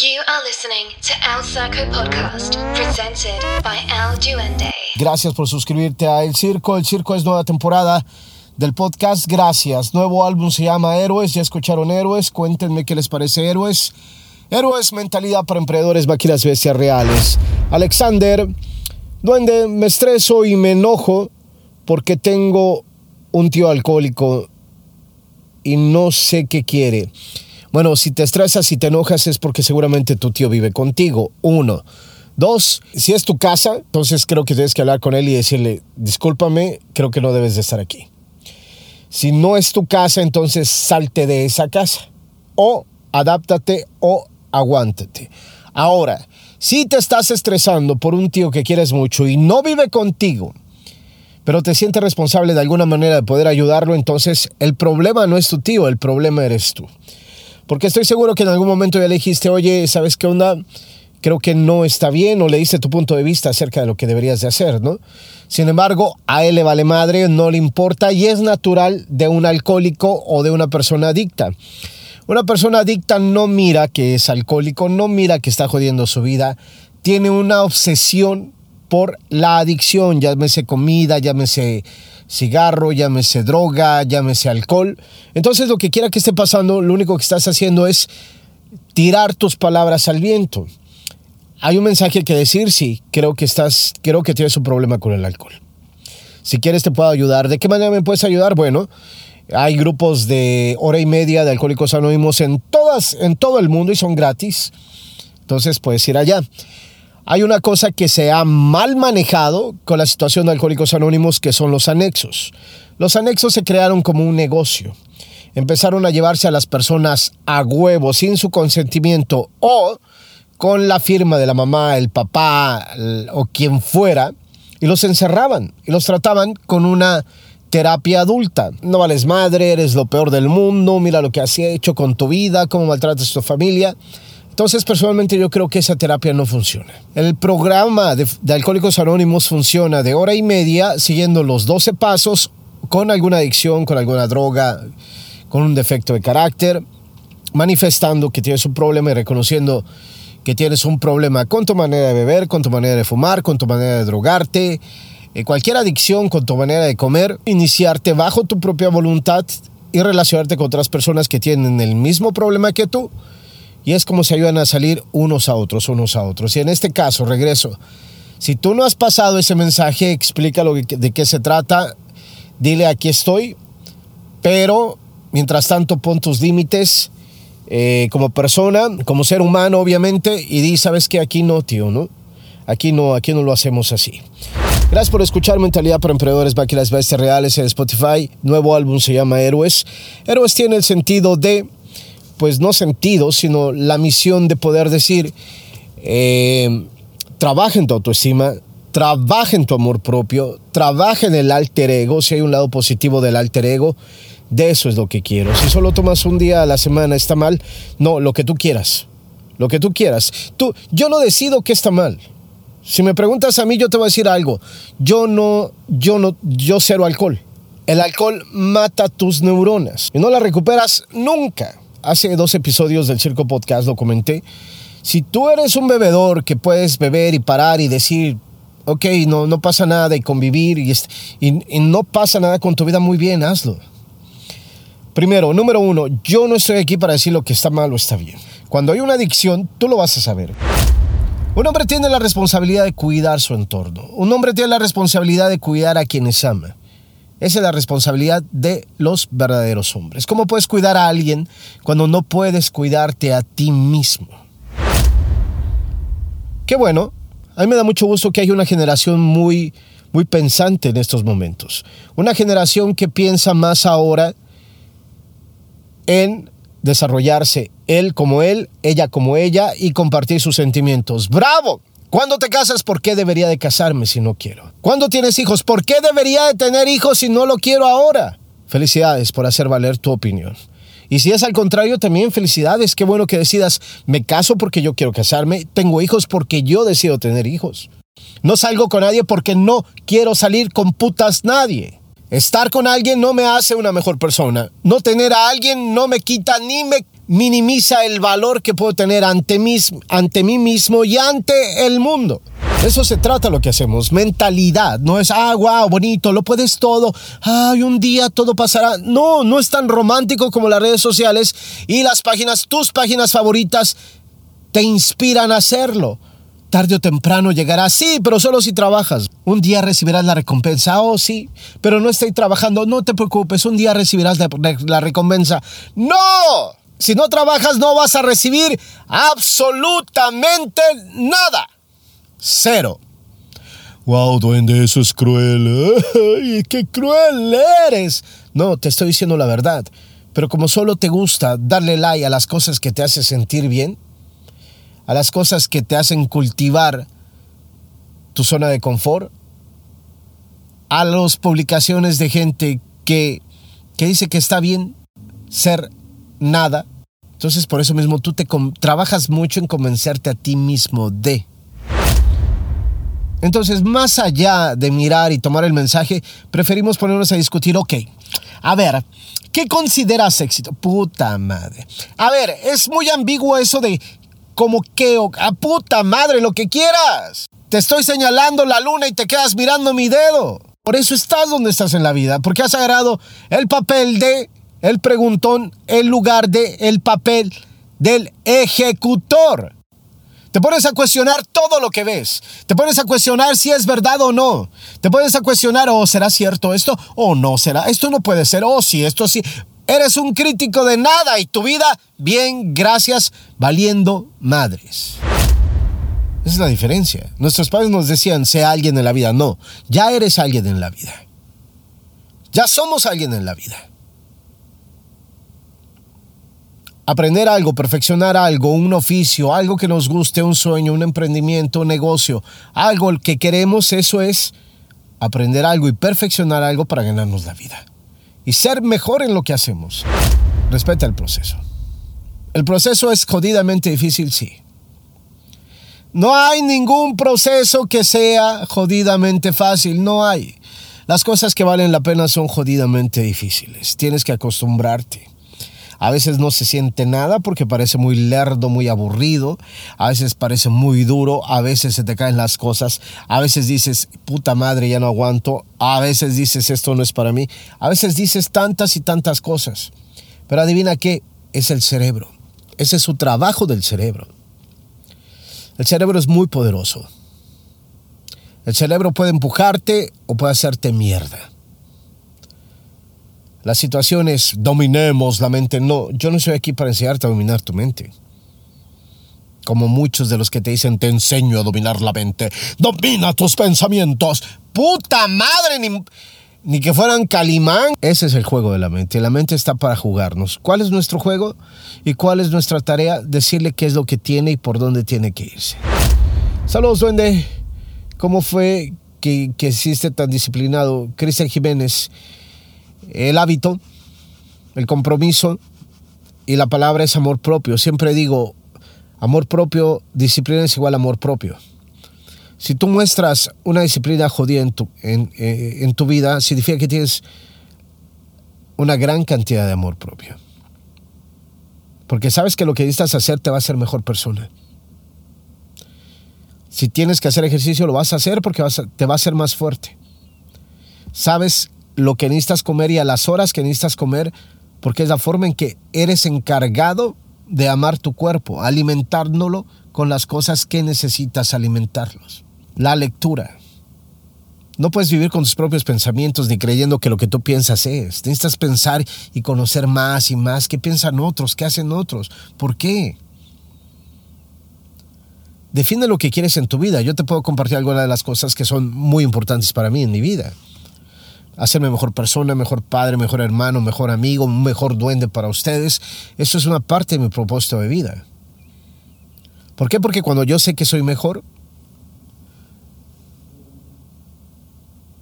You are listening to El Circo Podcast, presented by El Duende. Gracias por suscribirte a El Circo. El Circo es nueva temporada del podcast. Gracias. Nuevo álbum se llama Héroes. Ya escucharon Héroes. Cuéntenme qué les parece Héroes. Héroes, mentalidad para emprendedores, máquinas bestias reales. Alexander, duende, me estreso y me enojo porque tengo un tío alcohólico y no sé qué quiere. Bueno, si te estresas y te enojas es porque seguramente tu tío vive contigo. Uno. Dos, si es tu casa, entonces creo que tienes que hablar con él y decirle, discúlpame, creo que no debes de estar aquí. Si no es tu casa, entonces salte de esa casa. O adáptate o aguántate. Ahora, si te estás estresando por un tío que quieres mucho y no vive contigo, pero te sientes responsable de alguna manera de poder ayudarlo, entonces el problema no es tu tío, el problema eres tú. Porque estoy seguro que en algún momento ya le dijiste, oye, ¿sabes qué onda? Creo que no está bien o le diste tu punto de vista acerca de lo que deberías de hacer, ¿no? Sin embargo, a él le vale madre, no le importa y es natural de un alcohólico o de una persona adicta. Una persona adicta no mira que es alcohólico, no mira que está jodiendo su vida, tiene una obsesión por la adicción, llámese comida, llámese cigarro, llámese droga, llámese alcohol. Entonces lo que quiera que esté pasando, lo único que estás haciendo es tirar tus palabras al viento. Hay un mensaje que decir, sí, creo que estás, creo que tienes un problema con el alcohol. Si quieres te puedo ayudar. ¿De qué manera me puedes ayudar? Bueno, hay grupos de hora y media de Alcohólicos Anónimos en todas, en todo el mundo y son gratis. Entonces puedes ir allá. Hay una cosa que se ha mal manejado con la situación de Alcohólicos Anónimos, que son los anexos. Los anexos se crearon como un negocio. Empezaron a llevarse a las personas a huevo, sin su consentimiento o con la firma de la mamá, el papá o quien fuera, y los encerraban y los trataban con una terapia adulta. No vales madre, eres lo peor del mundo, mira lo que has hecho con tu vida, cómo maltratas a tu familia. Entonces, personalmente yo creo que esa terapia no funciona. El programa de, Alcohólicos Anónimos funciona de hora y media siguiendo los 12 pasos con alguna adicción, con alguna droga, con un defecto de carácter, manifestando que tienes un problema y reconociendo que tienes un problema con tu manera de beber, con tu manera de fumar, con tu manera de drogarte, eh, cualquier adicción, con tu manera de comer, iniciarte bajo tu propia voluntad y relacionarte con otras personas que tienen el mismo problema que tú y es como se ayudan a salir unos a otros, unos a otros. Y en este caso, regreso, si tú no has pasado ese mensaje, explica de qué se trata, dile aquí estoy, pero mientras tanto pon tus límites eh, como persona, como ser humano obviamente, y di, sabes que aquí no, tío, ¿no? Aquí no, aquí no lo hacemos así. Gracias por escuchar Mentalidad para Emprendedores, las Bestias Reales en Spotify. Nuevo álbum se llama Héroes. Héroes tiene el sentido de pues no sentido, sino la misión de poder decir, eh, trabaja en tu autoestima, trabaja en tu amor propio, trabaja en el alter ego, si hay un lado positivo del alter ego, de eso es lo que quiero. Si solo tomas un día a la semana está mal, no, lo que tú quieras, lo que tú quieras. Tú, yo no decido qué está mal. Si me preguntas a mí, yo te voy a decir algo. Yo no, yo no, yo cero alcohol. El alcohol mata tus neuronas y no las recuperas nunca hace dos episodios del Circo Podcast lo comenté. Si tú eres un bebedor que puedes beber y parar y decir, ok, no, no pasa nada y convivir y, y, no pasa nada con tu vida, muy bien, hazlo. Primero, número uno, yo no estoy aquí para decir lo que está mal o está bien. Cuando hay una adicción, tú lo vas a saber. Un hombre tiene la responsabilidad de cuidar su entorno. Un hombre tiene la responsabilidad de cuidar a quienes ama. Esa es la responsabilidad de los verdaderos hombres. ¿Cómo puedes cuidar a alguien cuando no puedes cuidarte a ti mismo? Qué bueno. A mí me da mucho gusto que haya una generación muy, muy pensante en estos momentos. Una generación que piensa más ahora en desarrollarse él como él, ella como ella y compartir sus sentimientos. ¡Bravo! ¿Cuándo te casas? ¿Por qué debería de casarme si no quiero? ¿Cuándo tienes hijos? ¿Por qué debería de tener hijos si no lo quiero ahora? Felicidades por hacer valer tu opinión. Y si es al contrario, también felicidades. Qué bueno que decidas, me caso porque yo quiero casarme, tengo hijos porque yo decido tener hijos. No salgo con nadie porque no quiero salir con putas nadie. Estar con alguien no me hace una mejor persona. No tener a alguien no me quita ni me minimiza el valor que puedo tener ante mí, ante mí mismo y ante el mundo. Eso se trata lo que hacemos, mentalidad. No es, ah, wow, bonito, lo puedes todo. Ay, un día todo pasará. No, no es tan romántico como las redes sociales y las páginas, tus páginas favoritas, te inspiran a hacerlo. Tarde o temprano llegará, sí, pero solo si trabajas. Un día recibirás la recompensa, oh sí, pero no estoy trabajando, no te preocupes, un día recibirás la recompensa. No, si no trabajas no vas a recibir absolutamente nada. Cero. Wow, duende, eso es cruel. Ay, qué cruel eres. No, te estoy diciendo la verdad. Pero como solo te gusta darle like a las cosas que te hacen sentir bien, a las cosas que te hacen cultivar tu zona de confort, a las publicaciones de gente que, que dice que está bien ser nada. Entonces por eso mismo tú te trabajas mucho en convencerte a ti mismo de. Entonces, más allá de mirar y tomar el mensaje, preferimos ponernos a discutir, ok, a ver, ¿qué consideras éxito? Puta madre. A ver, es muy ambiguo eso de como que, a puta madre, lo que quieras. Te estoy señalando la luna y te quedas mirando mi dedo. Por eso estás donde estás en la vida, porque has agarrado el papel de el preguntón en lugar de el papel del ejecutor. Te pones a cuestionar todo lo que ves. Te pones a cuestionar si es verdad o no. Te pones a cuestionar, oh, ¿será cierto esto? ¿O no será? Esto no puede ser. Oh, sí, esto sí. Eres un crítico de nada y tu vida, bien, gracias, valiendo madres. Esa es la diferencia. Nuestros padres nos decían, sea alguien en la vida. No, ya eres alguien en la vida. Ya somos alguien en la vida. Aprender algo, perfeccionar algo, un oficio, algo que nos guste, un sueño, un emprendimiento, un negocio, algo que queremos, eso es aprender algo y perfeccionar algo para ganarnos la vida. Y ser mejor en lo que hacemos. Respeta el proceso. El proceso es jodidamente difícil, sí. No hay ningún proceso que sea jodidamente fácil, no hay. Las cosas que valen la pena son jodidamente difíciles. Tienes que acostumbrarte. A veces no se siente nada porque parece muy lerdo, muy aburrido. A veces parece muy duro. A veces se te caen las cosas. A veces dices, puta madre, ya no aguanto. A veces dices, esto no es para mí. A veces dices tantas y tantas cosas. Pero adivina qué, es el cerebro. Ese es su trabajo del cerebro. El cerebro es muy poderoso. El cerebro puede empujarte o puede hacerte mierda. La situación es dominemos la mente. No, yo no soy aquí para enseñarte a dominar tu mente. Como muchos de los que te dicen te enseño a dominar la mente. Domina tus pensamientos. Puta madre, ni, ni que fueran calimán. Ese es el juego de la mente. La mente está para jugarnos. ¿Cuál es nuestro juego? ¿Y cuál es nuestra tarea? Decirle qué es lo que tiene y por dónde tiene que irse. Saludos, duende. ¿Cómo fue que, que hiciste tan disciplinado? Cristian Jiménez el hábito, el compromiso y la palabra es amor propio. Siempre digo, amor propio, disciplina es igual a amor propio. Si tú muestras una disciplina jodida en tu, en, eh, en tu vida, significa que tienes una gran cantidad de amor propio. Porque sabes que lo que necesitas hacer te va a hacer mejor persona. Si tienes que hacer ejercicio, lo vas a hacer porque te va a hacer más fuerte. Sabes lo que necesitas comer y a las horas que necesitas comer, porque es la forma en que eres encargado de amar tu cuerpo, alimentándolo con las cosas que necesitas alimentarlos. La lectura. No puedes vivir con tus propios pensamientos ni creyendo que lo que tú piensas es. Necesitas pensar y conocer más y más qué piensan otros, qué hacen otros, por qué. Define lo que quieres en tu vida. Yo te puedo compartir algunas de las cosas que son muy importantes para mí en mi vida hacerme mejor persona, mejor padre, mejor hermano, mejor amigo, mejor duende para ustedes. Eso es una parte de mi propósito de vida. ¿Por qué? Porque cuando yo sé que soy mejor,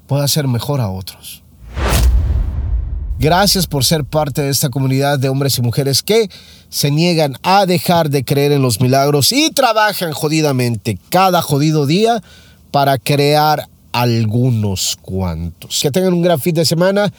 puedo hacer mejor a otros. Gracias por ser parte de esta comunidad de hombres y mujeres que se niegan a dejar de creer en los milagros y trabajan jodidamente cada jodido día para crear algunos cuantos. Que tengan un gran fin de semana.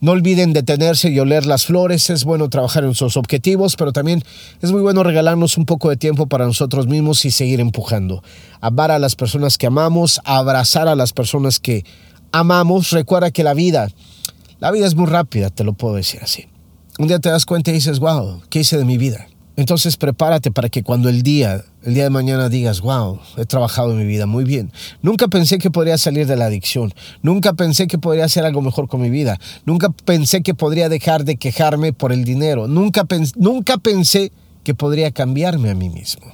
No olviden detenerse y oler las flores. Es bueno trabajar en sus objetivos, pero también es muy bueno regalarnos un poco de tiempo para nosotros mismos y seguir empujando. Amar a las personas que amamos, abrazar a las personas que amamos. Recuerda que la vida, la vida es muy rápida, te lo puedo decir así. Un día te das cuenta y dices, wow, ¿qué hice de mi vida? Entonces prepárate para que cuando el día, el día de mañana digas, wow, he trabajado en mi vida muy bien. Nunca pensé que podría salir de la adicción. Nunca pensé que podría hacer algo mejor con mi vida. Nunca pensé que podría dejar de quejarme por el dinero. Nunca, nunca pensé que podría cambiarme a mí mismo.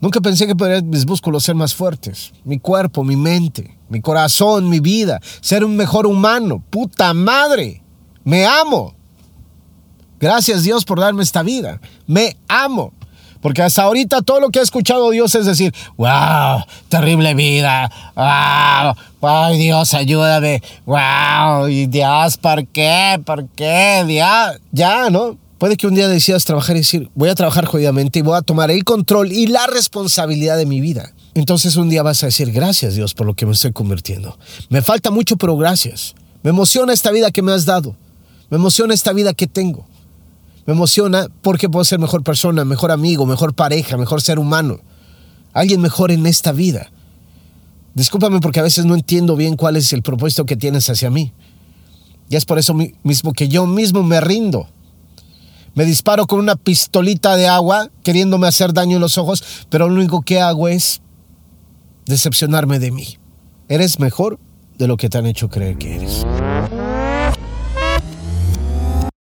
Nunca pensé que podría mis músculos ser más fuertes, mi cuerpo, mi mente, mi corazón, mi vida, ser un mejor humano. Puta madre, me amo. Gracias Dios por darme esta vida. Me amo. Porque hasta ahorita todo lo que ha escuchado Dios es decir, wow, terrible vida, wow, ay Dios, ayúdame, wow, y Dios, ¿por qué? ¿Por qué? Ya, ya, ¿no? Puede que un día decidas trabajar y decir, voy a trabajar jodidamente y voy a tomar el control y la responsabilidad de mi vida. Entonces un día vas a decir, gracias Dios por lo que me estoy convirtiendo. Me falta mucho, pero gracias. Me emociona esta vida que me has dado. Me emociona esta vida que tengo. Me emociona porque puedo ser mejor persona, mejor amigo, mejor pareja, mejor ser humano. Alguien mejor en esta vida. Discúlpame porque a veces no entiendo bien cuál es el propósito que tienes hacia mí. Y es por eso mismo que yo mismo me rindo. Me disparo con una pistolita de agua queriéndome hacer daño en los ojos, pero lo único que hago es decepcionarme de mí. Eres mejor de lo que te han hecho creer que eres.